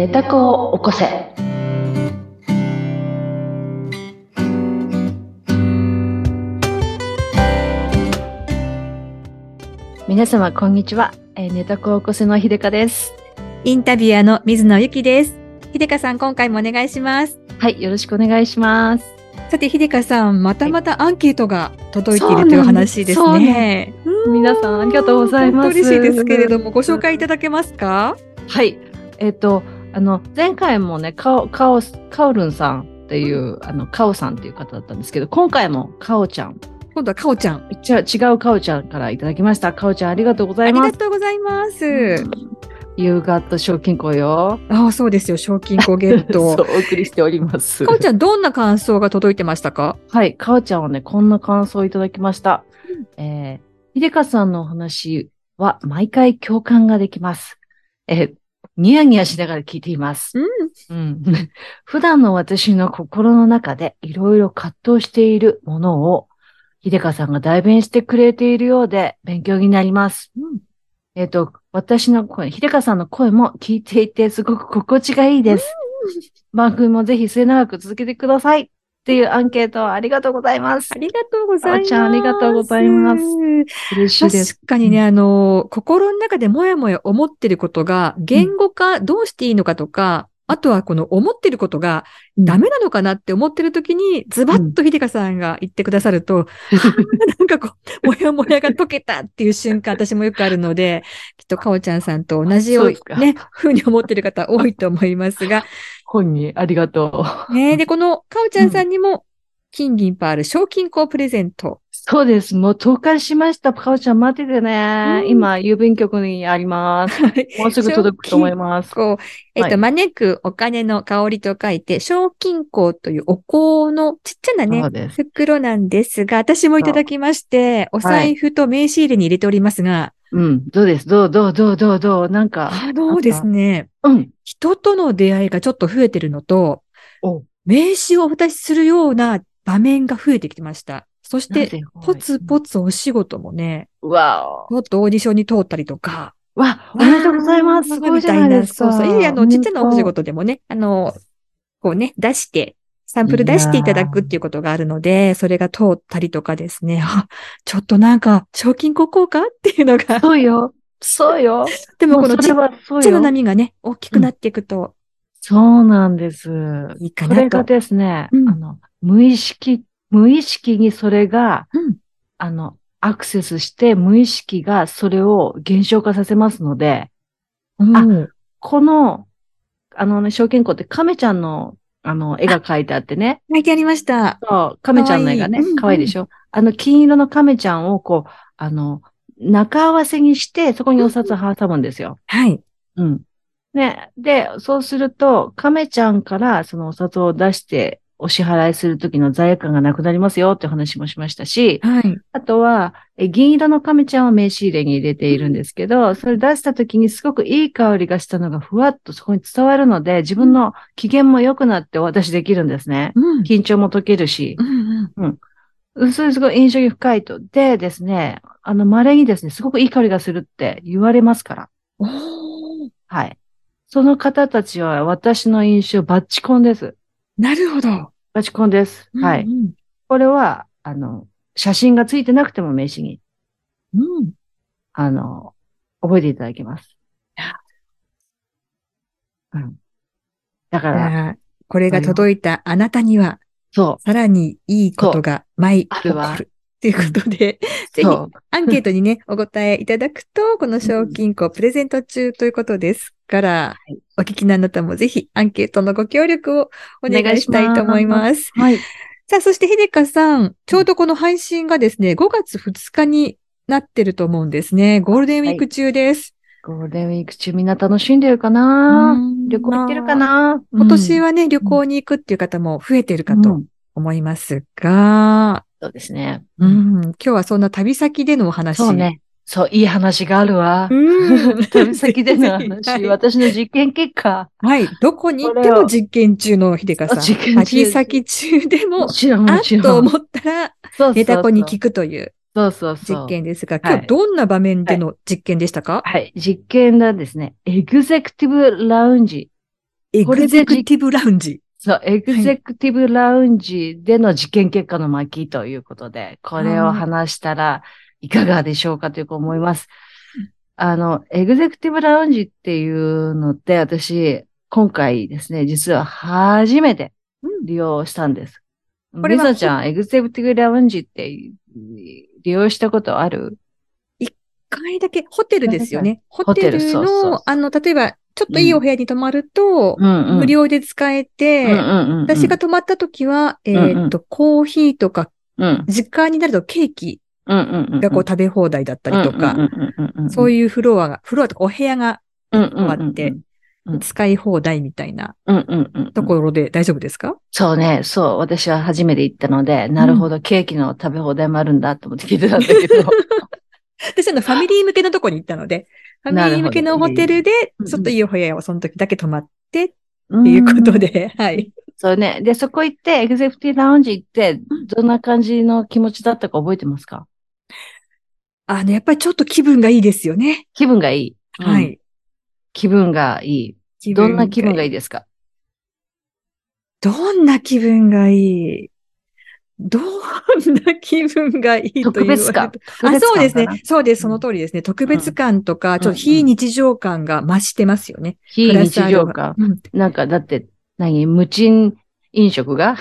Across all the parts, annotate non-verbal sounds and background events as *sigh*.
寝た子を起こせ。皆様、こんにちは。えー、寝た子を起こせの秀香です。インタビュアーの水野ゆきです。秀香さん、今回もお願いします。はい、よろしくお願いします。さて、秀香さん、またまたアンケートが届いているという話ですね。うん皆さんありがとうございます嬉しいですけれども、ご紹介いただけますか？はい。えっ、と、あの、前回もね、カオ、カオ、カオルンさんっていう、あの、カオさんっていう方だったんですけど、今回もカオちゃん、今度はかおちゃん。違う、違うカオちゃんからいただきました。カオちゃんありがとうござありいます。がとうございます。夕方賞金庫よ。ああ、そうですよ。賞金庫ゲット。*laughs* お送りしております。かおちゃん、どんな感想が届いてましたか？はい、かおちゃんはね、こんな感想をいただきました。えー、ひでかさんのお話は毎回共感ができます。えー、ニヤニヤしながら聞いています。うん。うん、*laughs* 普段の私の心の中でいろいろ葛藤しているものを、ひでかさんが代弁してくれているようで勉強になります。うんえっ、と、私の声、ひでかさんの声も聞いていてすごく心地がいいです。番組もぜひ末永く続けてください。っていうアンケートありがとうございますあ。りがとうございます。かおちゃんありがとうございます嬉しいです。確かにね、あの、心の中でもやもや思ってることが、言語化どうしていいのかとか、あとはこの思ってることがダメなのかなって思ってる時に、ズバッと秀香さんが言ってくださると、*laughs* なんかこう、もやもやが解けたっていう瞬間、私もよくあるので、*laughs* きっとかおちゃんさんと同じようそうですかね、ふうに思ってる方多いと思いますが、*laughs* 本にありがとう。ね、で、このかおちゃんさんにも、金銀パール賞金庫プレゼント。そうです。もう投函しました。かおちゃん待っててね。うん今、郵便局にあります。もうすぐ届くと思います。こう、えっ、と、はい招くお金の香りと書いて、賞金庫というお香のちっちゃなね。袋なんですが、私もいただきまして、お財布と名刺入れに入れておりますが、うん。どうです？どう、どう、どう、どう、どう、なんか。あのですね、うん。人との出会いがちょっと増えてるのと、お名刺をお渡しするような場面が増えてきてました。そして、ポツポツお仕事もね、わもっとオーディションに通ったりとか、お。わ、おめでとうございます。すごいじゃないですか。そうそう。いやいや、あの、ちっちゃなお仕本事でもね、あの、こうね、出して、サンプル出していただくっていうことがあるので、それが通ったりとかですね、*laughs* あ、ちょっとなんか、賞金国交かっていうのが当、そうよ。そうよ。*laughs* でもこのちっうそれはそうちゃなよ。波がね、大きくなっていくとそうなんです。いいかなと。それがですね、うんあの、無意識、無意識にそれが、うんあの、アクセスして無意識がそれを減少化させますので、うんこの、あのね、証券庫って亀ちゃんの、あの、絵が描いてあってね、書いてありました。そう、亀ちゃんの絵がねかわいいうん、可愛いでしょ？あの、金色の亀ちゃんをこう、あの、中合わせにして、そこにお札を挟むんですよ。はい。うん。ね。で、そうすると、亀ちゃんからそのお札を出してお支払いするときの罪悪感がなくなりますよって話もしましたし、はい。あとは、え銀色の亀ちゃんは名刺入れに入れているんですけど、それ出したときにすごくいい香りがしたのがふわっとそこに伝わるので、自分の機嫌も良くなってお渡しできるんですね。うん。緊張も解けるしう、んうん。それすごい印象に深いと。でですね、あの、稀にですね、すごくいい香りがするって言われますから。はい。その方たちは私の印象バッチコンです。なるほど。バッチコンです。はい。うんうんこれは、あの、写真がついてなくても名刺に、うん。あの、覚えていただきます。うん。だから、これが届いたあなたには、そう。さらにいいことが舞い起こある。ということで、*laughs* ぜひ。アンケートにね、お答えいただくと、この賞金庫プレゼント中ということですから、いお聞きのあなたもぜひアンケートのご協力をお願いしたいと思います。はい。さあ、そして秀香さん、ちょうどこの配信がですね、5月2日になってると思うんですね。ゴールデンウィーク中です。ゴールデンウィーク中みんな楽しんでるかな？うん旅行行ってるかな？今年ははね、旅行に行くっていう方も増えているかと思いますが、そうですね。うん、今日はそんな旅先でのお話。そうね。そう、いい話があるわ。うん。*laughs* 旅先でのは話、い私の実験結果。はい。どこに行っても実験中の秀香さん。あ実験中旅先中でもも、ちろん、あもちろん。っと思ったら、そうネタ子に聞くというそうそうそう。実験ですが、はい今日どんな場面での実験でしたか、はい。実験がですね、エグゼクティブラウンジエグゼクティブラウンジ。そう、エグゼクティブラウンジでの実験結果の巻ということで、これを話したらいかがでしょうかというか思います。あの、エグゼクティブラウンジっていうのって私、今回ですね、実は初めて利用したんです。これはリサちゃん、エグゼクティブラウンジって利用したことある？一回だけ、ホテルですよね。ホテルホテルそうそうそうの、あの、例えば、ちょっといいお部屋に泊まると、うんうん。無料で使えて、うんうんうんうん私が泊まった時は、えんっと、コーヒーとか、うん時間になるとケーキうんうんうん。がこう食べ放題だったりとか、そういいうフロアが、フロアとかお部屋がうんうんあってうん。使い放題みたいなうんうんうん。ところで大丈夫ですか？そうね、そう、私は初めて行ったので、なるほど、ケーキの食べ放題もあるんだと思って聞いてたんだけど。*laughs* 私あのファミリー向けのとこに行ったので、*laughs* ファミリー向けのホテルでちょっといいお部屋をその時だけ泊まってっっていうこと。で、はい。そうね。で、そこ行って、エグゼクティブラウンジ行って、どんな感じの気持ちだったか覚えてますか？あの、やっぱりちょっと気分がいいですよね。気分がいい。うん。はい。気分がいい。どんな気分がいいですか？どんな気分がいい？どんな気分がいいと特別感。あ、そうですね。そうです。その通りですね。特別感とか、ちょっと非日常感が増してますよね。非日常感。うんなんか、だって、何無賃飲食が？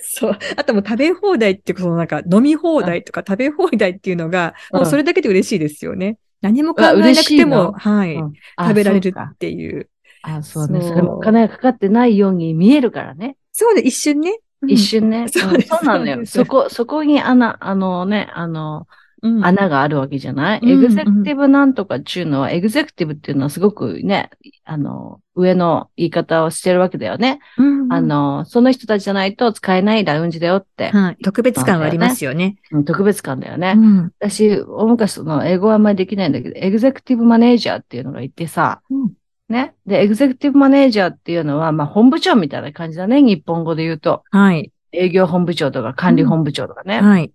そう。あともう食べ放題っていうか、そのなんか飲み放題とか食べ放題っていうのが、うんもうそれだけで嬉しいですよね。何も考えなくても、はい。食べられるっていう。あ、そうね。それもお金がかかってないように見えるからね。そうで、一瞬ね。うん一瞬ね。そうなのよ。そこ、そこに穴、あのね、あの、うん穴があるわけじゃない、うんエグゼクティブなんとかっていうのは、エグゼクティブっていうのはすごくね、あの、上の言い方をしてるわけだよね。うんあの、その人たちじゃないと使えないラウンジだよって、はい。特別感はありますよね。うん特別感だよね。うん私、大昔その英語はあんまりできないんだけど、エグゼクティブマネージャーっていうのがいてさ、うんね。で、エグゼクティブマネージャーっていうのは、まあ、本部長みたいな感じだね。日本語で言うと。はい。営業本部長とか管理本部長とかね。はい。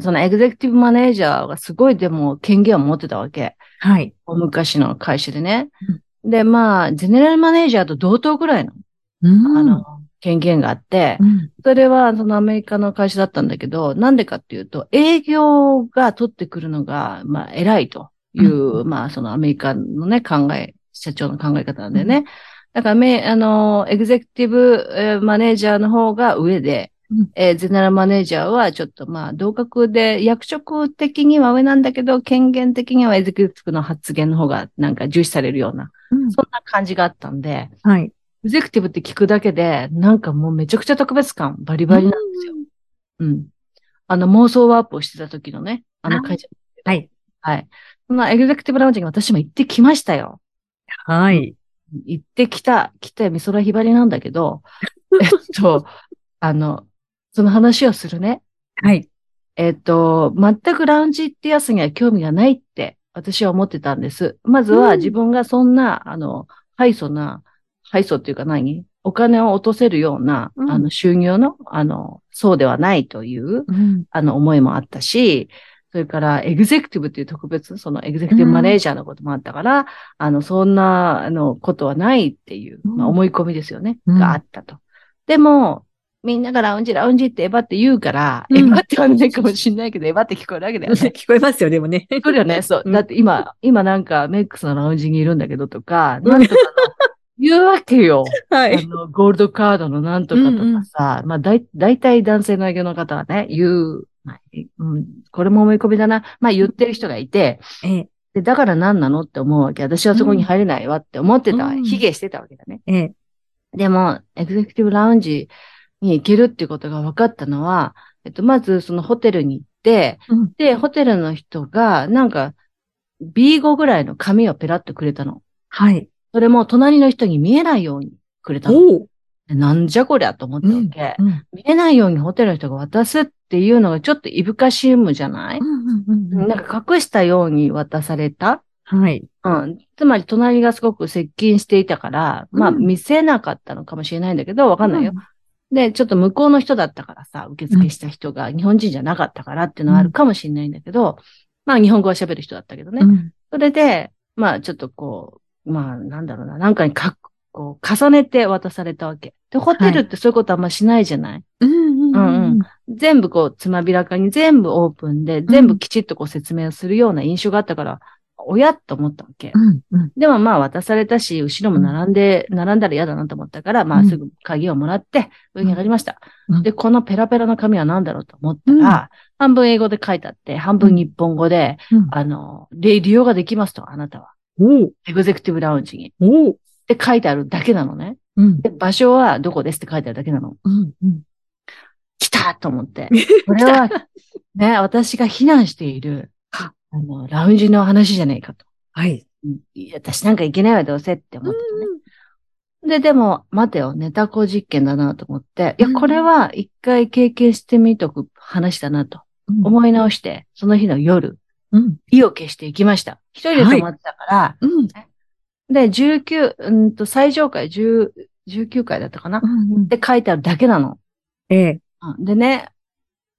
そのエグゼクティブマネージャーがすごいでも権限を持ってたわけ。はい。大昔の会社でね。で、まあ、ゼネラルマネージャーと同等ぐらいの、うんあの、権限があって、うんそれはそのアメリカの会社だったんだけど、なんでかっていうと、営業が取ってくるのが、まあ、偉いという、まあ、そのアメリカのね、考え、社長の考え方なんだよね。だから、め、あの、エグゼクティブ、えーマネージャーの方が上で、うんえーゼネラルマネージャーはちょっとまあ、同格で、役職的には上なんだけど、権限的にはエグゼクティブの発言の方がなんか重視されるような、うんそんな感じがあったんで、はい。エグゼクティブって聞くだけで、なんかもうめちゃくちゃ特別感バリバリなんですよ。うん。あの、妄想ワープをしてた時のね、あの会社。はい。はい。そのエグゼクティブラウンジに私も行ってきましたよ。はい。行ってきた、来て美空ひばりなんだけど、*laughs* えっと、あの、その話をするね。はい。えっと、全くラウンジってやつには興味がないって私は思ってたんです。まずはうん自分がそんな、あの、敗訴な、敗訴っていうか何？お金を落とせるような、うんあの、収入の、あの、そうではないという、うんあの、思いもあったし、それから、エグゼクティブっていう特別、そのエグゼクティブマネージャーのこともあったから、あの、そんな、あの、ことはないっていう、うんまあ、思い込みですよね、うんがあったと。でも、みんながラウンジ、ラウンジってエヴァって言うから、うんエヴァってはないかもしれないけど、エヴァって聞こえるわけだよね。*laughs* 聞こえますよ、でもね。聞こえるよね。*laughs* そう。うんだって今、今なんかメックスのラウンジにいるんだけどとか、なんとかの、*laughs* 言うわけよ。はあ。の、ゴールドカードのなんとかとかさ、まあ、だい、大体男性の営業の方はね、言う、まあうん、これも思い込みだな。まあ、言ってる人がいて、ええ、で、だから何なのって思うわけ。私はそこに入れないわって思ってたわ。うん卑下してたわけだね。ええ、でも、エグゼクティブラウンジに行けるっていうことが分かったのは、えっと、まずそのホテルに行って、うんで、ホテルの人が、なんか、B5 ぐらいの紙をペラッとくれたの。はい。それも隣の人に見えないようにくれたの。なんじゃこりゃと思ったわけ。うん。見えないようにホテルの人が渡すっていうのがちょっといぶかしむじゃない、うんなんか隠したように渡された？はい。うん。つまり隣がすごく接近していたから、まあうん見せなかったのかもしれないんだけど、わかんないよ。で、ちょっと向こうの人だったからさ、受付した人が日本人じゃなかったからっていうのはあるかもしれないんだけど、まあ日本語は喋る人だったけどね。うん。それで、まあちょっとこう、まあ、なんだろうな、なんかにかこう、重ねて渡されたわけ。で、ホテルってそういうことあんましないじゃない、うんうんうん全部こう、つまびらかに全部オープンで、全部きちっとこう説明をするような印象があったから、親と思ったわけ。うんうん。でもまあ渡されたし、後ろも並んで、並んだら嫌だなと思ったから、まあうん。すぐ鍵をもらって、上に上がりました。うん。で、このペラペラの紙は何だろうと思ったら、半分英語で書いてあって、半分日本語で、うん。あの、利利用ができますと、あなたは。おう。エグゼクティブラウンジに。って書いてあるだけなのね。うんで、場所はどこですって書いてあるだけなの。うんうん来たと思って。*laughs* これは、ね、私が避難している、はあの、ラウンジの話じゃないかと。はい。私なんかいけないわ、どうせって思ってたね。で、でも、待てよ、ネタコ実験だなと思って、いや、うんこれは一回経験してみとく話だなとうん思い直して、その日の夜、うん意を消していきました。一人で泊まってたから、うんで、19、うんと、最上階10、19階だったかな、うんって書いてあるだけなの。ええ。うんでね、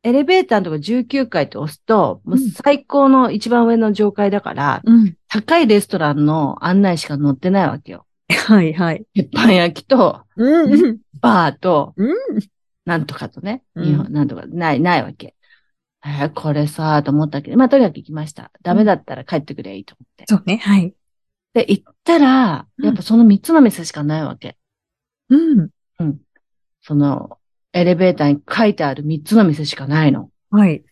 エレベーターのとこ19階って押すと、もううん最高の一番上の上階だから、うん。高いレストランの案内しか載ってないわけよ。はいはい。鉄板焼きと、うんうんバーと、うんなんとかとね、うん日本なんとか、ない、ないわけ。えーこれさ、と思ったけど、まあ、とにかく行きました。ダメだったら帰ってくれいいと思って。そうね。はい。で、行ったら、うんやっぱその3つの店しかないわけ。うん。その、エレベーターに書いてある3つの店しかないの。はい。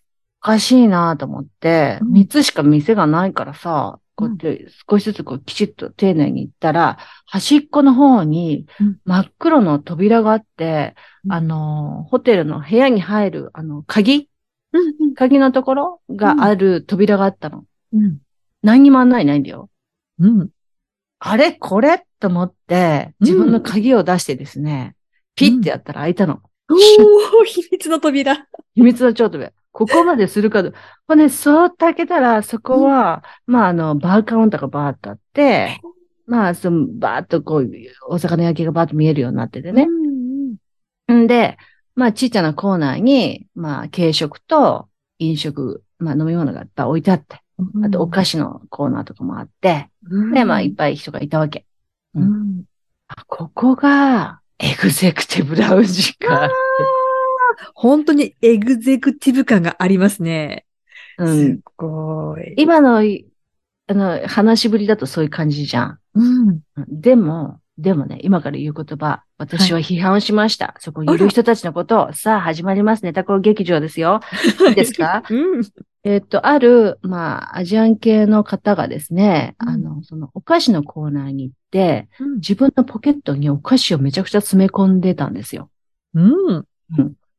おかしいなと思って、うん3つしか店がないからさ、こうやって少しずつこうきちっと丁寧に行ったら、端っこの方にうん真っ黒の扉があって、うんあの、ホテルの部屋に入る、あの、鍵？うん鍵のところがある扉があったの。うん。何にも案内ないんだよ。うん。あれこれと思って、自分の鍵を出してですね、ピッてやったら開いたの。おー、秘密の扉。秘密の頂点。ここまでするかど、これね、そーっと開けたら、そこは、まあ、あの、バーカウンターがバーっとあって、まあ、その、バーっとこう、お魚焼きがバーっと見えるようになっててね。うんんで、まあ、ちっちゃなコーナーに、まあ、軽食と飲食、まあ、飲み物がいっぱい置いてあって、うん。あとお菓子のコーナーとかもあって、うんで、まあ、いっぱい人がいたわけ。ううんん。あ、ここが、エグゼクティブラウンジか。本当にエグゼクティブ感がありますね。うんす。ごい。今の、あの、話しぶりだとそういう感じじゃん。うんでも、でもね、今から言う言葉、私は批判をしました。そこにいる人たちのことを、*laughs* さあ始まります、ネタコ劇場ですよ。いいですか？*laughs* うん。えっと、ある、まあ、アジアン系の方がですね、うんあの、そのお菓子のコーナーに行って、うん。自分のポケットにお菓子をめちゃくちゃ詰め込んでたんですよ。うん。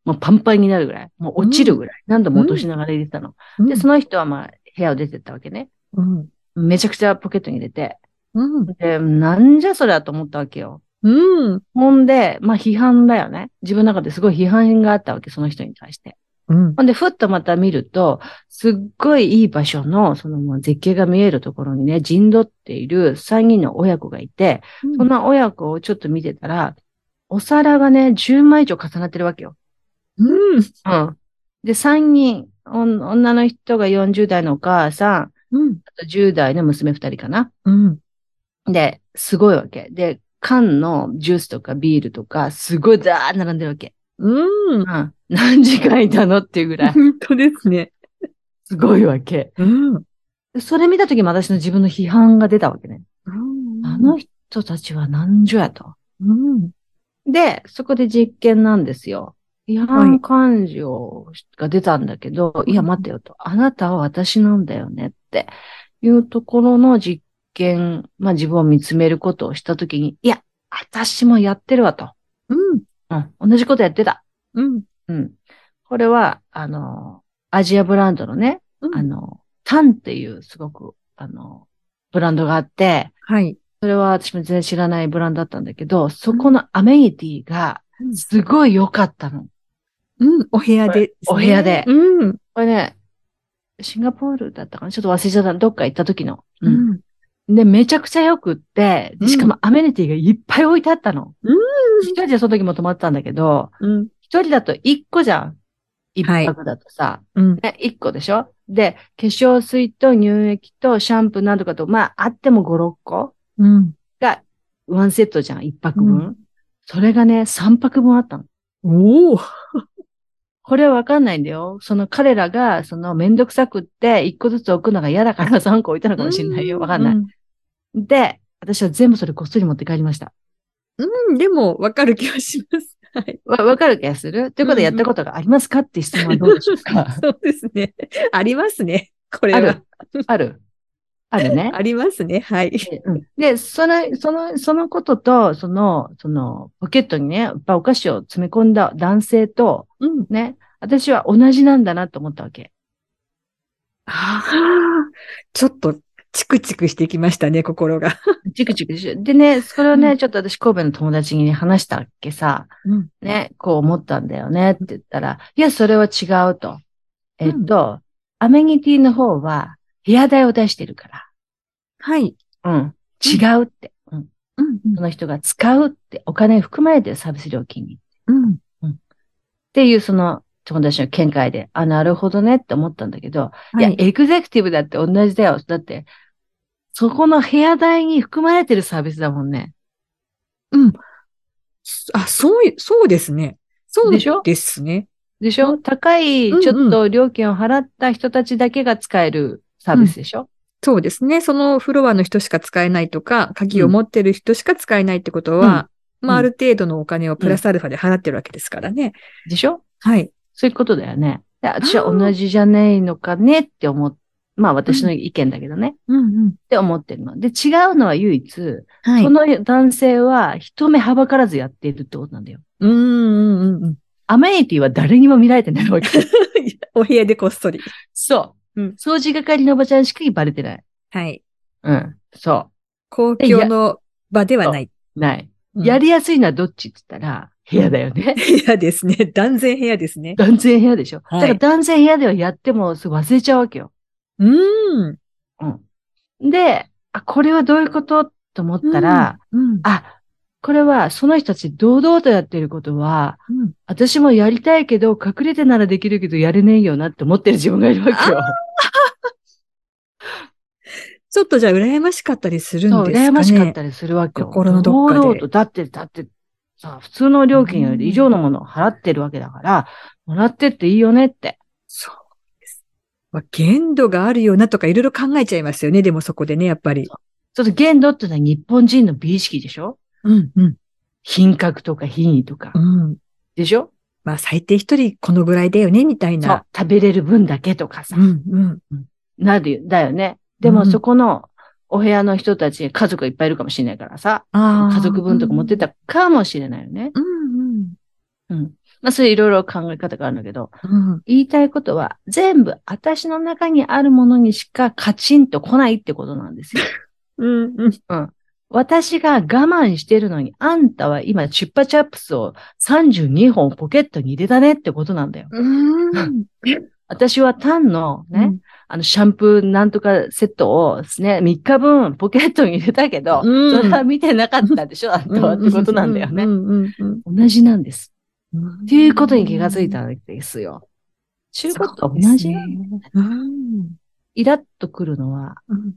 もうパンパンになるぐらい。もう落ちるぐらい。何度も落としながら入れてたの。で、その人はまあ、部屋を出てったわけね。うん。めちゃくちゃポケットに入れて。うん。で、なんじゃそりゃと思ったわけよ。うん。ほんで、まあ批判だよね。自分の中ですごい批判があったわけ、その人に対して。うん。ほんで、ふっとまた見ると、すっごいいい場所の、そのもう絶景が見えるところにね、陣取っている3人の親子がいて、その親子をちょっと見てたら、お皿がね、10枚以上重なってるわけよ。うん。うん。で、3人、女の人が40代のお母さん、うん。あと10代の娘2人かな。うん。で、すごいわけ。で、缶のジュースとかビールとか、すごいザーッ並んでるわけ。うん。うん。何時間いたのっていうぐらい、本当ですね。すごいわけ。うん。でそれ見たときも私の自分の批判が出たわけね。あの人たちは何時やと。うん。で、そこで実験なんですよ。違反感情が出たんだけど、い、や待てよと。あなたは私なんだよねっていうところの実験、まあ自分を見つめることをしたときに、いや、私もやってるわと。うん。うん、同じことやってた。うん。うん。これは、あの、アジアブランドのね、うんあの、タンっていうすごく、あの、ブランドがあって、はい。それは私も全然知らないブランドだったんだけど、そこのアメニティがうんすごい良かったの。うん。お部屋で、お部屋でうん。これね、シンガポールだったかな？ちょっと忘れちゃった。どっか行った時の。ううん。ん。で、めちゃくちゃ良くって、でしかもアメニティがいっぱい置いてあったの。うん一人でその時も泊まってたんだけど、うん。一人だと一個じゃん。一はい泊だとさ。うん。ね、一個でしょ？で、化粧水と乳液とシャンプーなどかと、まあ、あっても5、6個うん。が、ワンセットじゃん、一泊分。うんそれがね、三泊分あったの。おお。これはわかんないんだよ。その彼らが、そのめんどくさくって、一個ずつ置くのが嫌だから三個置いたのかもしれないよ。わかんない。うん。で、私は全部それこっそり持って帰りました。うん、でも、わかる気がします。*laughs* はい。わ、わかる気がする？ということでやったことがありますかって質問はどうでしょうか？*laughs* そうですね。ありますね。これは。あるあるあるね。*laughs* ありますね。はい。うんで、その、その、そのことと、その、その、ポケットにね、お菓子を詰め込んだ男性と、うん。ね、私は同じなんだなと思ったわけ。ああ、ちょっと、チクチクしてきましたね、心が。*laughs* チクチクしでね、それをね、うんちょっと私神戸の友達に話したっけさ、うん。ね、こう思ったんだよねって言ったら、いや、それは違うと。えっと、アメニティの方は部屋代を出してるかはい。ら。うん。違うって。うん。うん。その人が使うってお金含まれてるサービス料金に。うん。っていうその友達の見解で、あ、なるほどねって思ったんだけど、いや、はい。エグゼクティブだって同じだよ。だって、そこの部屋代に含まれてるサービスだもんね。うん。あ、そうい、そうですね。そうでしょ？ですね。でしょ、うん高い、うんうんちょっと料金を払った人たちだけが使えるサービスでしょ、そうですね。そのフロアの人しか使えないとか、鍵を持ってる人しか使えないってことは、まあ、うんある程度のお金をプラスアルファで払ってるわけですからね。でしょ？はい。そういうことだよね。で私は同じじゃないのかねって思っ、まあ私の意見だけどね、うんうん。って思ってるの。で、違うのは唯一、はい。その男性は人目はばからずやっているってことなんだよ。うんうんうんうん。アメニティは誰にも見られてないわけ。*laughs* お部屋でこっそり。そう。うん掃除係のおばちゃんしかバレてない。はい。うん。そ公共の場ではない。う。ない。うんやりやすいのはどっちって言ったら、部屋だよね。*laughs* 部屋ですね。断然部屋ですね。断然部屋でしょ。はいだから断然部屋ではやっても忘れちゃうわけよ。うーん。うん。で、あ、これはどういうことと思ったら、うん、あ、これはその人たち堂々とやってることは、うん。私もやりたいけど、隠れてならできるけどやれねえよなって思ってる自分がいるわけよ。*laughs* ちょっとじゃあ羨ましかったりするんですかね。羨ましかったりするわけよ。心のどっかで堂々と、だって、だって、さ、普通の料金より以上のものを払ってるわけだから、もらってっていいよねって。そう。まあ、限度があるよなとかいろいろ考えちゃいますよね。でもそこでね、やっぱり。ちょっと限度ってのは日本人の美意識でしょ？うん、うん、品格とか品位とかう。ん。でしょ？まあ、最低一人このぐらいだよね、みたいな。。食べれる分だけとかさ。うん、うん。なる、だよね。でもうんそこのお部屋の人たち、家族がいっぱいいるかもしれないからさ。ああ。家族分とか持ってたかもしれないよね。うん、うん。うん。まあそういういろいろ考え方があるんだけど、うん。言いたいことは全部私の中にあるものにしかカチンと来ないってことなんですよ。*laughs* うん、うん。私が我慢してるのに、あんたは今チュッパチャップスを32本ポケットに入れたねってことなんだよ。うん。*laughs* 私は単のね、うんあの、シャンプーなんとかセットをですね、3日分ポケットに入れたけど、うんそれは見てなかったでしょ、あんたはってことなんだよね。同じなんです。うんっていうことに気がついたんですよ。中古と同じね。うん。イラッとくるのは、うん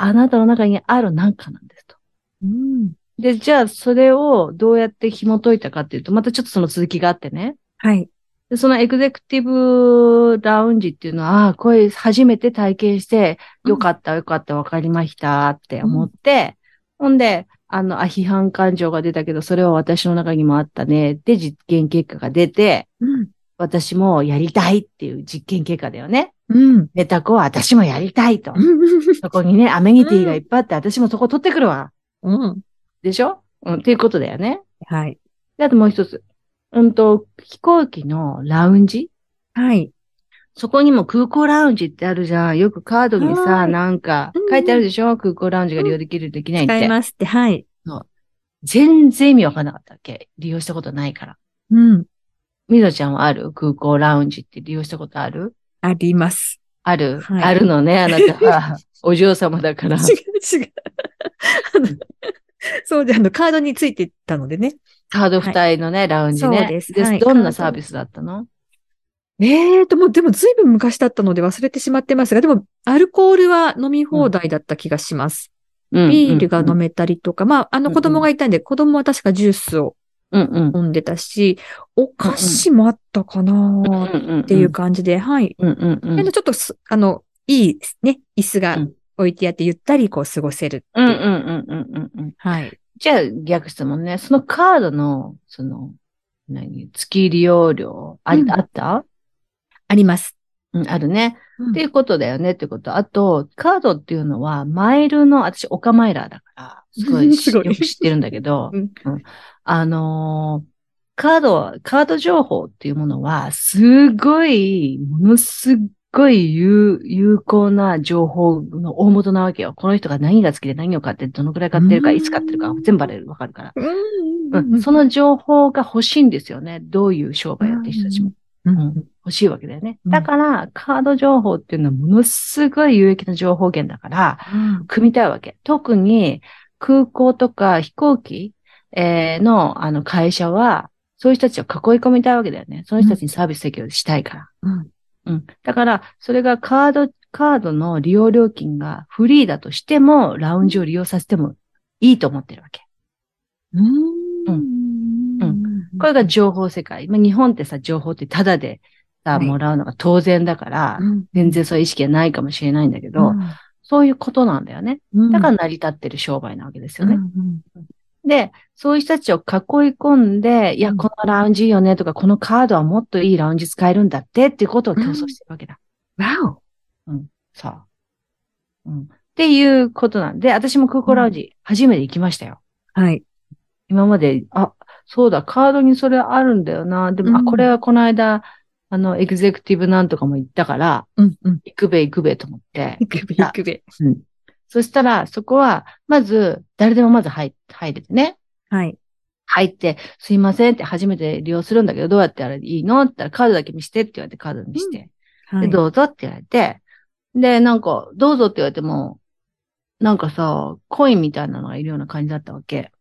あなたの中にある何かなんですと。うん。で、じゃあ、それをどうやって紐解いたかっていうと、またちょっとその続きがあってね。はい。でそのエグゼクティブラウンジっていうのは、ああ、これ初めて体験して、よかった、よかった、わかりましたって思って、ほんで、あの、あ、批判感情が出たけど、それは私の中にもあったね。で、実験結果が出て、うん。私もやりたいっていう実験結果だよね。うん。ネタコは私もやりたいと。そこにね、*laughs* アメニティがいっぱいあって、私もそこ取ってくるわ。うん。でしょ？うん、っていうことだよね。はい。で、あともう一つ。うんと、飛行機のラウンジ？はい。そこにも空港ラウンジってあるじゃん。よくカードにさ、はいなんかうん、書いてあるでしょ、空港ラウンジが利用できる、できないって。使いますって、はい。全然意味わかんなかったっけ利用したことないから。うん。みのちゃんはある？空港ラウンジって利用したことある？あります。ある、はいあるのね、あなたは。*laughs* お嬢様だから。違う、違う。そうで、あの、カードについてたのでね。カード付帯のね、ラウンジね。そうですはいどんなサービスだったの？ええと、もう、でも、ずいぶん昔だったので忘れてしまってますが、でも、アルコールは飲み放題だった気がします。うんビールが飲めたりとか、まあ、あの子供がいたんで、子供は確かジュースをうんうん。飲んでたし、お菓子もあったかなっっていう感じで、はい。うんうんちょっとす、あの、いいね、椅子がうん置いてあって、ゆったりこう過ごせるうんうん。うんうんうんうん。はい。じゃあ逆質問ね。そのカードの、その、何、月利用料、あ,、うんあった？あります。うん、あるね。うんっていうことだよねってこと。あと、カードっていうのは、マイルの、私、オカマイラーだから、すごい *laughs* すごいよく知ってるんだけど、*laughs* うんあのーカード、カード情報っていうものは、すごい、ものすごい有有効な情報の大元なわけよ。この人が何が好きで何を買って、どのくらい買ってるか、うんいつ買ってるか、全部バレる、わかるから。うんうん、その情報が欲しいんですよね。どういう商売やってる人たちも。うんうん欲しいわけだよね。うんだから、カード情報っていうのはものすごい有益な情報源だから、うん組みたいわけ。特に空港とか飛行機、えーのあの会社は、そういう人たちを囲い込みたいわけだよね。その人たちにサービス提供したいから。うんうん。だから、それがカード、カードの利用料金がフリーだとしても、ラウンジを利用させてもいいと思ってるわけ。うんこれが情報世界。まあ、日本ってさ、情報ってタダでさ、はいもらうのが当然だから、全然そういう意識はないかもしれないんだけど、そういうことなんだよね。うんだから成り立ってる商売なわけですよね。うんで、そういう人たちを囲い込んで、いや、うんこのラウンジいいよねとか、このカードはもっといいラウンジ使えるんだってっていうことを競争してるわけだ。わさあ。うん。っていうことなんで、私も空港ラウンジ初めて行きましたよ。おはい。今まで、あ、そうだ、カードにそれあるんだよな。でも、あ、うんこれはこの間、あの、エグゼクティブなんとかも行ったから、うんうん。行くべ行くべと思って。いくべいくべ。うん。そしたら、そこは、まず、誰でもまず入入れてね。はい。入って、すいませんって初めて利用するんだけど、どうやってやらいいのって言ったら、カードだけ見してって言われて、カード見して。で、はい。どうぞって言われて、で、なんか、どうぞって言われても、なんかさ、コインみたいなのがいるような感じだったわけ。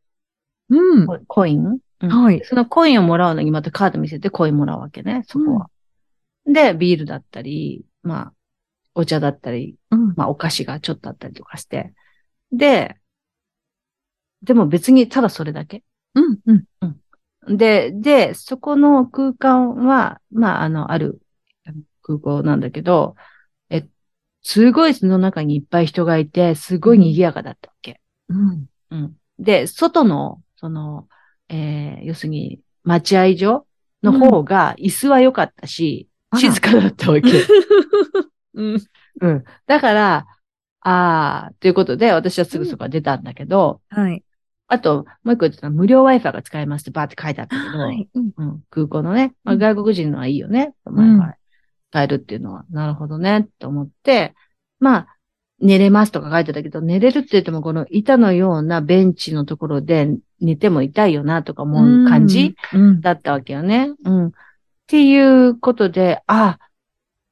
うん。ココイン、うんはい。そのコインをもらうのにまたカード見せてコインもらうわけね、そこは。で、ビールだったり、まあ、お茶だったり、うん。まあ、お菓子がちょっとあったりとかして。で、でも別にただそれだけ。うん。うん。で、で、そこの空間は、まあ、あの、ある空港なんだけど、え、すごいその中にいっぱい人がいて、すごい賑やかだったわけ。うん。うん。で、外の、その、えー要するに、待合所の方が椅子は良かったし、あら静かだったわけ。*laughs* うん。うん。だから、ああ、ということで、私はすぐそこから出たんだけど、はい。あと、もう一個言ってた無料 Wi-Fi が使えますってバーって書いてあったけど、はい。うん。うん、空港のね、まあ、うん外国人のはいいよね、ん Wi-Fi 使えるっていうのは、なるほどね、と思って、まあ、寝れますとか書いてたけど、寝れるって言っても、この板のようなベンチのところで寝ても痛いよな、とか思う感じうん。だったわけよね。うん。っていうことで、あ、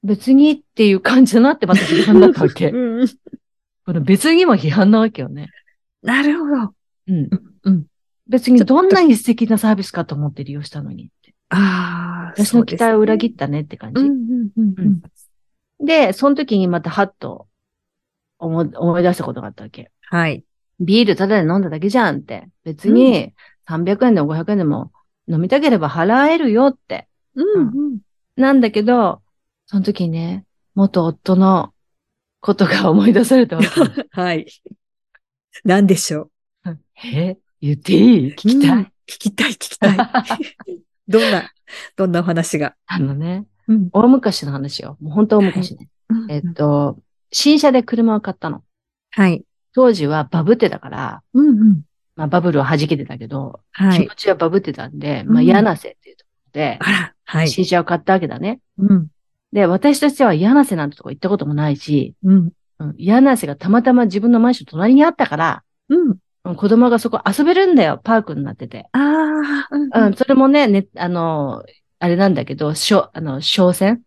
別にっていう感じだなってまた批判だったわけ。*laughs* うん。この別にも批判なわけよね。なるほど。うん。うん。別にどんなに素敵なサービスかと思って利用したのにって。ああ、私の期待を裏切ったねって感じ。うんうんうんうん。で、その時にまたハッと思い思い出したことがあったわけ。はい。ビールただで飲んだだけじゃんって。別に300円でも500円でも飲みたければ払えるよって。うんうん。なんだけど、その時にね、元夫のことが思い出されたわけ。*laughs* はい。なんでしょう。え？言っていい？聞きたい、うん聞きたい、聞きたい。*laughs* どんな、どんなお話が？あのね、うん。大昔の話よ。もう本当大昔ね。えっと、新車で車を買ったの。はい。当時はバブってたから、うんうん。まあバブルは弾けてたけど、はい気持。ちはバブってたんで、まあうん柳瀬っていうところで、あら、はい。新車を買ったわけだね。うん。で、私としては柳瀬なんてとこ行ったこともないし、うん。うん、柳瀬がたまたま自分のマンション隣にあったから、うん。うん子供がそこ遊べるんだよ、パークになってて。ああ、うんうん、それもね、ね、あの、あれなんだけど、しょ、あの、商戦、うんうんうんうん。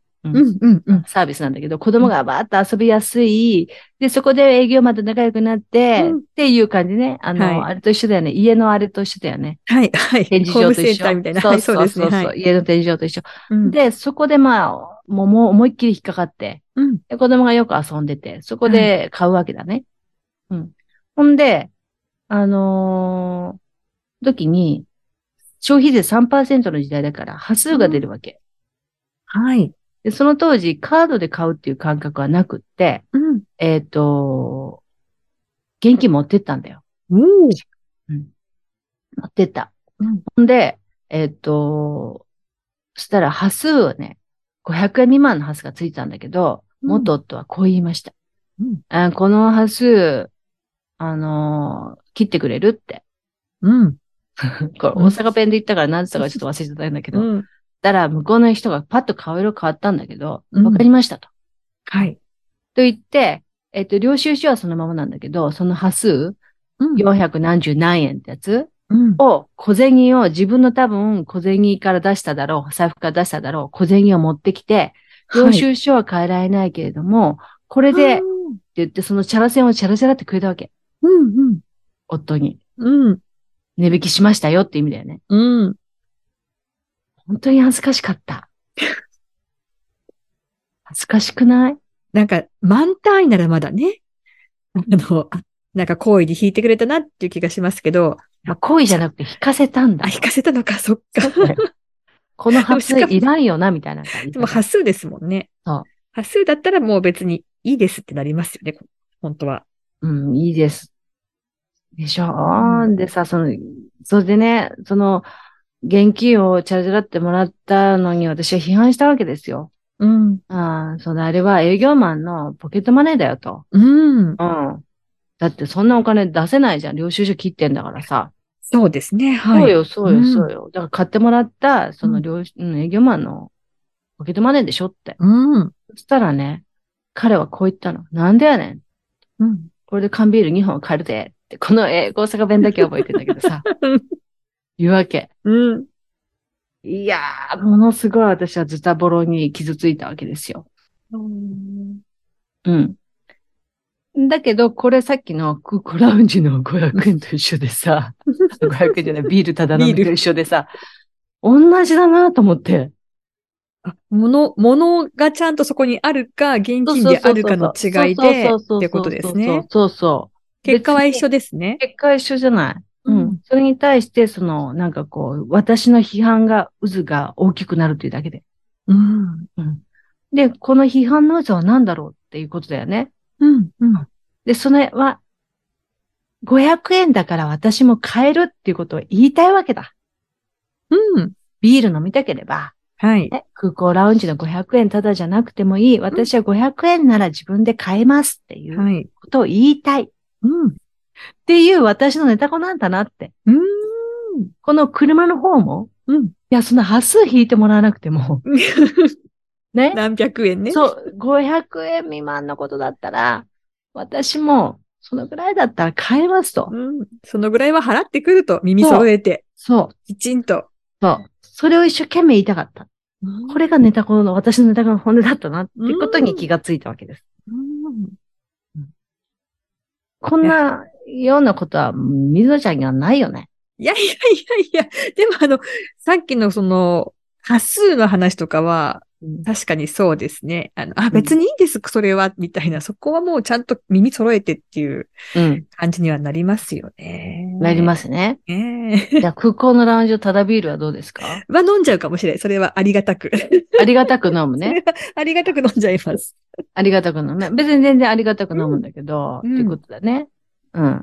サービスなんだけど、子供がバーっと遊びやすい。で、そこで営業まで仲良くなって、うんっていう感じね。あの、はいあれと一緒だよね。家のあれと一緒だよね。はい、はい。展示場と一緒。ターみたいな。そう。そうそうはい。家の展示場と一緒。うん、で、そこでまあ、もうもう思いっきり引っかかって、うん。で子供がよく遊んでて、そこで買うわけだね。うん。ほんで、あのー時に、消費税3%の時代だから、端数が出るわけ。はい。で、その当時、カードで買うっていう感覚はなくって、うん。えっ、と、現金持ってったんだよ。おー持ってった。うんほんで、えっ、と、そしたら端数はね、500円未満の端数がついてたんだけど、うん元夫はこう言いました。うんあこの端数、あのー切ってくれるって。うん。*laughs* これ大阪弁で言ったから何つったかちょっと忘れちゃったんだけど。うん。たら向こうの人がパッと顔色変わったんだけど、うんわかりましたと。はい。と言って、えっ、と、領収書はそのままなんだけど、その端数、うん。400何十何円ってやつうん。を、小銭を自分の多分小銭から出しただろう、財布から出しただろう、小銭を持ってきて、領収書は変えられないけれども、これで、って言って、そのチャラ線をチャラチャラってくれたわけ。うん。うん。夫に。うん。値引きしましたよって意味だよね。うん。本当に恥ずかしかった。恥ずかしくない？なんか、満単位ならまだね。あの、あなんか好意に弾いてくれたなっていう気がしますけど、まあ、恋じゃなくて引かせたんだあ、。弾かせたのか、そっか。この端数いらんよな、みたいな感じ。でも、端数ですもんね。そう端数だったらもう別にいいですってなりますよね、本当は。うん、いいです。でしょ、うんでさ、その、それでね、その、現金をチャラチャラってもらったのに私は批判したわけですよ。うん。ああ、そのあれは営業マンのポケットマネーだよと。うん。うん。だってそんなお金出せないじゃん。領収書切ってんだからさ。そうですね、はい。そうよ、そうよ、うんそうよ。だから買ってもらった、その領、うん、営業マンのポケットマネーでしょって。うん。そしたらね、彼はこう言ったの。なんでやねん。うん。これで缶ビール2本買えるで。って、この英語大阪弁だけ覚えてんだけどさ。*laughs* 言うわけ。うん。いやー、ものすごい私はズタボロに傷ついたわけですよ。うん。うん。だけど、これさっきのクーコラウンジの500円と一緒でさ、*laughs* 500円じゃない、ビールただ飲みと一緒でさ、同じだなと思って。あ、もの、ものがちゃんとそこにあるか、現金であるかの違いで、ってことですね。そうそう。結果は一緒ですね。結果は一緒じゃない。それに対して、その、なんかこう、私の批判が、渦が大きくなるというだけで。うん。うん。で、この批判の渦は何だろうっていうことだよね。うん。うん。で、それは、500円だから私も買えるっていうことを言いたいわけだ。うん。ビール飲みたければ、はい。ね、空港ラウンジの500円ただじゃなくてもいい。私は500円なら自分で買えますっていうはい。ことを言いたい。っうん。ていう私のネタ子なんだなって。うん。この車の方も、うん。いや、その端数引いてもらわなくても、*laughs* ね？何百円ね。そう、500円未満のことだったら、私も、そのぐらいだったら買えますと。うん。そのぐらいは払ってくると、耳揃えて、そう、きちんと。そう。それを一生懸命言いたかった。これがネタ子の、私のネタ子の本音だったなっていうことに気がついたわけです。うんこんなようなことは、水野ちゃんにはないよね。いやいやいやいや、でもあの、さっきのその、端数の話とかは、確かにそうですね。あの、あ、別にいいです、それは、みたいな、そこはもうちゃんと耳揃えてっていううん。感じにはなりますよね。なりますね。すね。じゃあ *laughs* 空港のラウンジのタダビールはどうですか？は飲んじゃうかもしれない。それはありがたく。ありがたく飲むね。*laughs* ありがたく飲んじゃいます。ありがたく飲む。別に全然ありがたく飲むんだけど、うんっていうことだね。うん。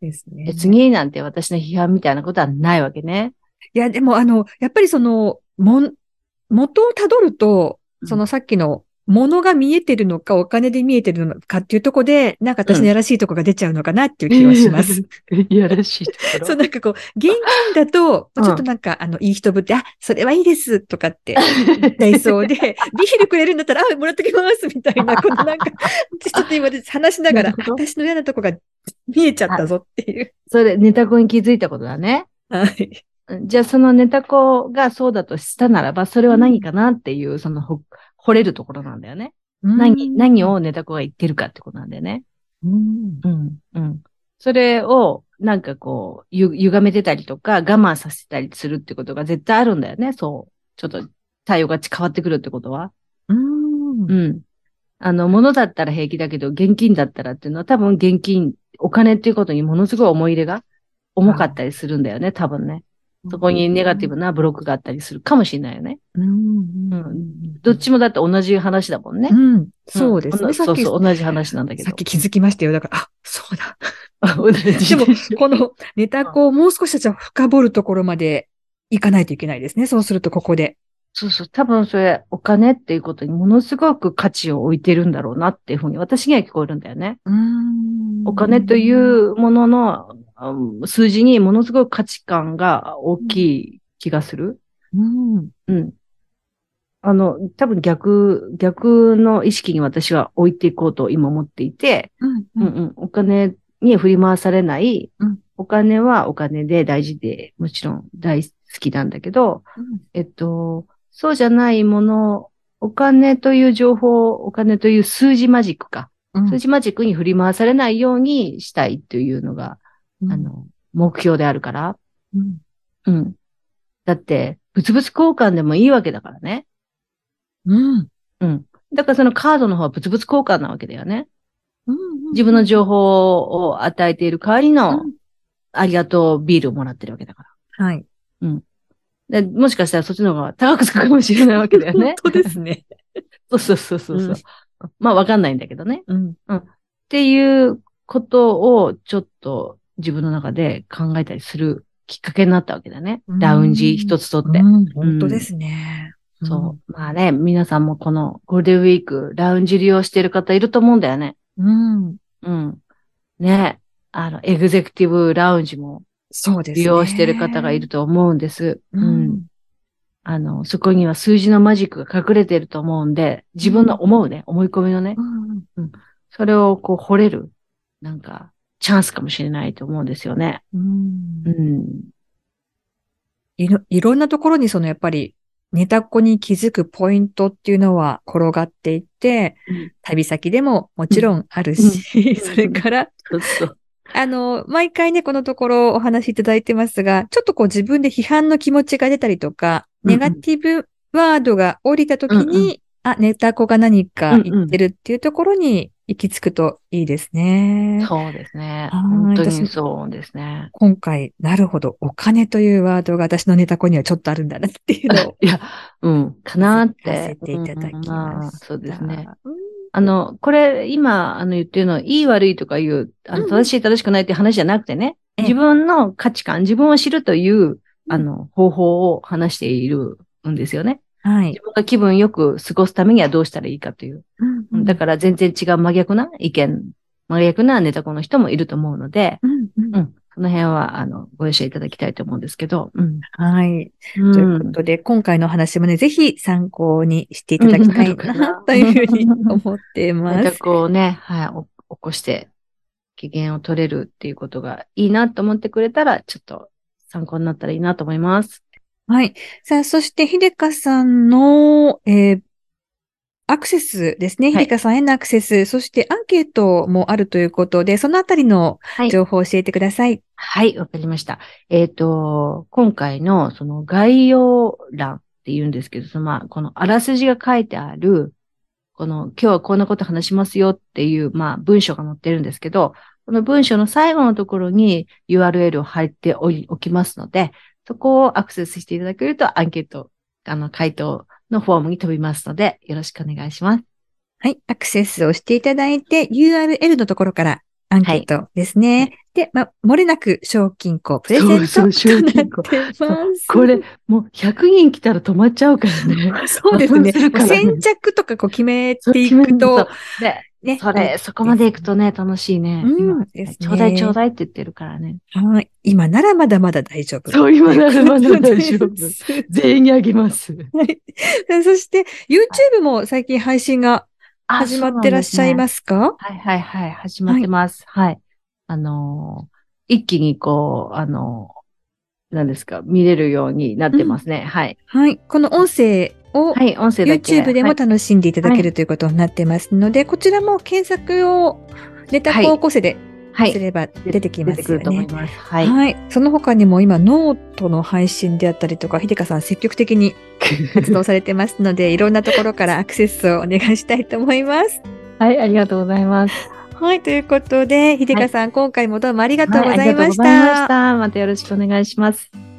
ですね別になんて私の批判みたいなことはないわけね。いや、でもあの、やっぱりその、もん、元をたどると、そのさっきの、ものが見えてるのか、お金で見えてるのかっていうところで、なんか私のやらしいとこが出ちゃうのかなっていう気はします。*laughs* いやらしいところ？そう、なんかこう、現金だと、*laughs* うんちょっとなんか、あの、いい人ぶって、あ、それはいいです、とかって *laughs* 言いそうで、ビールくれるんだったら、あ、もらっときます、みたいな、このなんか、ちょっと今話しながら、私の嫌なとこが見えちゃったぞっていう。それ、ネタ子に気づいたことだね。はい。じゃあそのネタ子がそうだとしたならば、それは何かなっていう、そのほ、惚れるところなんだよね。何、何をネタ子が言ってるかってことなんだよね。うんうん、うん。それを、なんかこう、ゆ、歪めてたりとか、我慢させたりするってことが絶対あるんだよね。そう。ちょっと、対応が変わってくるってことは。うんうん。あの、物だったら平気だけど、現金だったらっていうのは多分現金、お金っていうことにものすごい思い入れが重かったりするんだよね、多分ね。そこにネガティブなブロックがあったりするかもしれないよね。うんどっちもだって同じ話だもんね。うん。そうですね。そうそう、同じ話なんだけど。さっき気づきましたよ。だから、あ、そうだ。*laughs* でも、このネタこをもう少しじゃあ深掘るところまで行かないといけないですね。そうするとここで。そうそう、多分それ、お金っていうことにものすごく価値を置いてるんだろうなっていうふうに私には聞こえるんだよね。お金とい、うもののうん数字にものすごく価値観が大きい気がする。うん。うん。あの、多分逆、逆の意識に私は置いていこうと今思っていて、うん。うんうん、お金に振り回されない、うんお金はお金で大事で、もちろん大好きなんだけど、えっと、そうじゃないもの、お金という情報、お金という数字マジックか。うん数字マジックに振り回されないようにしたいというのが、うんあ、の、目標であるから。うんうん。だって、物々交換でもいいわけだからね。うん。うん。だからそのカードの方は物々交換なわけだよね。うん自分の情報を与えている代わりの、うんありがとうビールをもらってるわけだから。はい。でもしかしたらそっちの方が高くつくかもしれないわけだよね。本当ですね。*laughs* そうそうそうそうそう。うんまあわかんないんだけどね。うん。っていうことをちょっと自分の中で考えたりするきっかけになったわけだね。うんラウンジ一つとって。うん本当ですね。そう。まあね、皆さんもこのゴールデンウィーク、ラウンジ利用してる方いると思うんだよね。うん。うん。うん。ね。あの、エグゼクティブラウンジもそうですね。利用してる方がいると思うんです。ううんん。あの、そこには数字のマジックが隠れてると思うんで、自分の思うね、思い込みのねう、ん。それをこう掘れる、なんか、チャンスかもしれないと思うんですよね。うん。うん。いろ、いろんなところにそのやっぱり、ネタっ子に気づくポイントっていうのは転がっていて、うん。旅先でももちろんあるし、うん。それから。あの、毎回ね、このところお話しいただいてますが、ちょっとこう自分で批判の気持ちが出たりとか、ネガティブワードが降りたときに、あ、ネタ子が何か言ってるっていうところに行き着くといいですね。そうですね。はい本当私にそうですね。今回、なるほど、お金というワードが私のネタ子にはちょっとあるんだなっていうのを *laughs* いや、うん、かなっさせて。ていただきうんまあした。そうですね。うん。あの、これ、今、あの、言ってるのは、いい悪いとかいう、あの、うんうん正しい正しくないっていう話じゃなくてね、ええ自分の価値観、自分を知るという、あの、方法を話しているんですよね。はい自。分が気分よく過ごすためにはどうしたらいいかという。うんだから全然違う真逆な意見、真逆なネタコの人もいると思うので、うんうんうん。その辺は、あの、ご容赦いただきたいと思うんですけど、うん。はい。うんということで、今回のお話もね、ぜひ参考にしていただきたいな、*laughs* というふうに思ってまネタす。コをね、はい、お起こして、機嫌を取れるっていうことがいいなと思ってくれたら、ちょっと参考になったらいいなと思います。はい。さあ、そして、ひでかさんの、えーアクセスですね。はいひでかさんへのアクセス、そしてアンケートもあるということで、そのあたりのはい。情報を教えてください。はい、わかりました。えっ、と、今回のその概要欄って言うんですけど、そのまあ、このあらすじが書いてある、この今日はこんなこと話しますよっていう、まあ、文章が載ってるんですけど、この文章の最後のところに URL を貼っておきますので、そこをアクセスしていただけるとアンケート、あの、回答のフォームに飛びますので、よろしくお願いします。はい。アクセスをしていただいて、URL のところからアンケートですね。で、ま、漏れなく賞金庫プレゼントそうそう賞金庫。これ、もう100人来たら止まっちゃうからね。そうですね。先着とかこう決めていくと、で、ね。それ、そこまで行くとね、楽しいね。うん今ですねちょうだいちょうだいって言ってるからね。はい。今ならまだまだ大丈夫。そう今ならまだ大丈夫全員にあげます。はい。そして、YouTube も最近配信が始まってらっしゃいますすかはいはいはい、始まってます。はい。あのー一気にこう、あのー何ですか、見れるようになってますね。はい。はい。この音声をはい、音声。YouTube でもはい楽しんでいただけるということになってますので、こちらも検索をネタ高校生ではいすれば出てきますよね。はい。はい。その他にも今、ノートの配信であったりとか、ひでかさん積極的に *laughs* 活動されてますので、いろんなところからアクセスをお願いしたいと思います。はい、ありがとうございます。はい。ということで、ひでかさん、今回もどうもありがとうございましはありがとうございまたし。た。またよろしくお願いします。